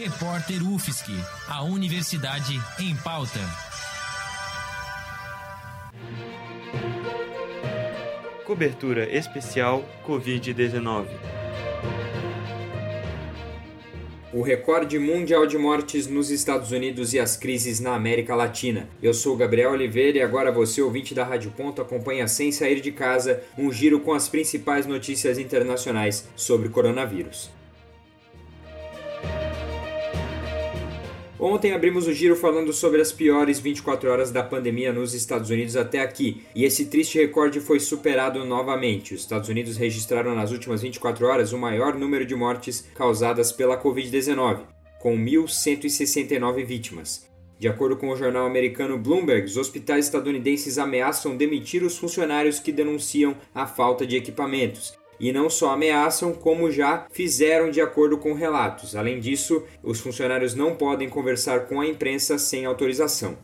Repórter UFSC, a Universidade em Pauta. Cobertura especial Covid-19. O recorde mundial de mortes nos Estados Unidos e as crises na América Latina. Eu sou Gabriel Oliveira e agora você, ouvinte da Rádio Ponto, acompanha sem sair de casa um giro com as principais notícias internacionais sobre coronavírus. Ontem abrimos o giro falando sobre as piores 24 horas da pandemia nos Estados Unidos até aqui, e esse triste recorde foi superado novamente. Os Estados Unidos registraram nas últimas 24 horas o maior número de mortes causadas pela Covid-19, com 1.169 vítimas. De acordo com o jornal americano Bloomberg, os hospitais estadunidenses ameaçam demitir os funcionários que denunciam a falta de equipamentos e não só ameaçam, como já fizeram de acordo com relatos. Além disso, os funcionários não podem conversar com a imprensa sem autorização.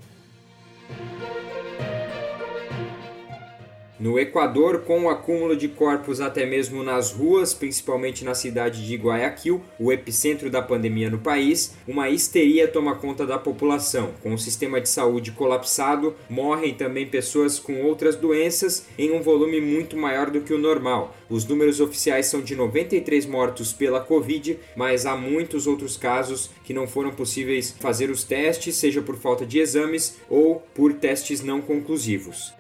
No Equador, com o acúmulo de corpos até mesmo nas ruas, principalmente na cidade de Guayaquil, o epicentro da pandemia no país, uma histeria toma conta da população. Com o sistema de saúde colapsado, morrem também pessoas com outras doenças em um volume muito maior do que o normal. Os números oficiais são de 93 mortos pela Covid, mas há muitos outros casos que não foram possíveis fazer os testes, seja por falta de exames ou por testes não conclusivos.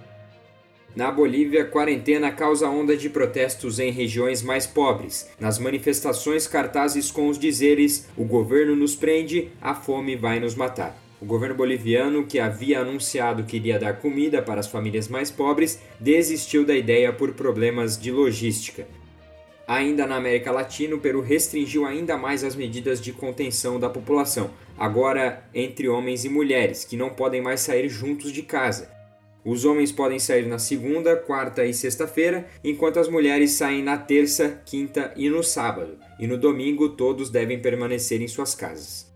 Na Bolívia, quarentena causa onda de protestos em regiões mais pobres. Nas manifestações, cartazes com os dizeres: O governo nos prende, a fome vai nos matar. O governo boliviano, que havia anunciado que iria dar comida para as famílias mais pobres, desistiu da ideia por problemas de logística. Ainda na América Latina, o Peru restringiu ainda mais as medidas de contenção da população, agora entre homens e mulheres, que não podem mais sair juntos de casa. Os homens podem sair na segunda, quarta e sexta-feira, enquanto as mulheres saem na terça, quinta e no sábado. E no domingo todos devem permanecer em suas casas.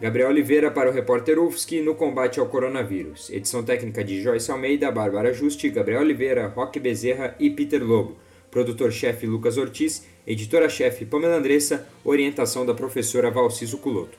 Gabriel Oliveira para o repórter UFSC no combate ao coronavírus. Edição técnica de Joyce Almeida, Bárbara Juste, Gabriel Oliveira, Roque Bezerra e Peter Lobo. Produtor-chefe Lucas Ortiz, editora-chefe Pamela Andressa, orientação da professora Valciso Culoto.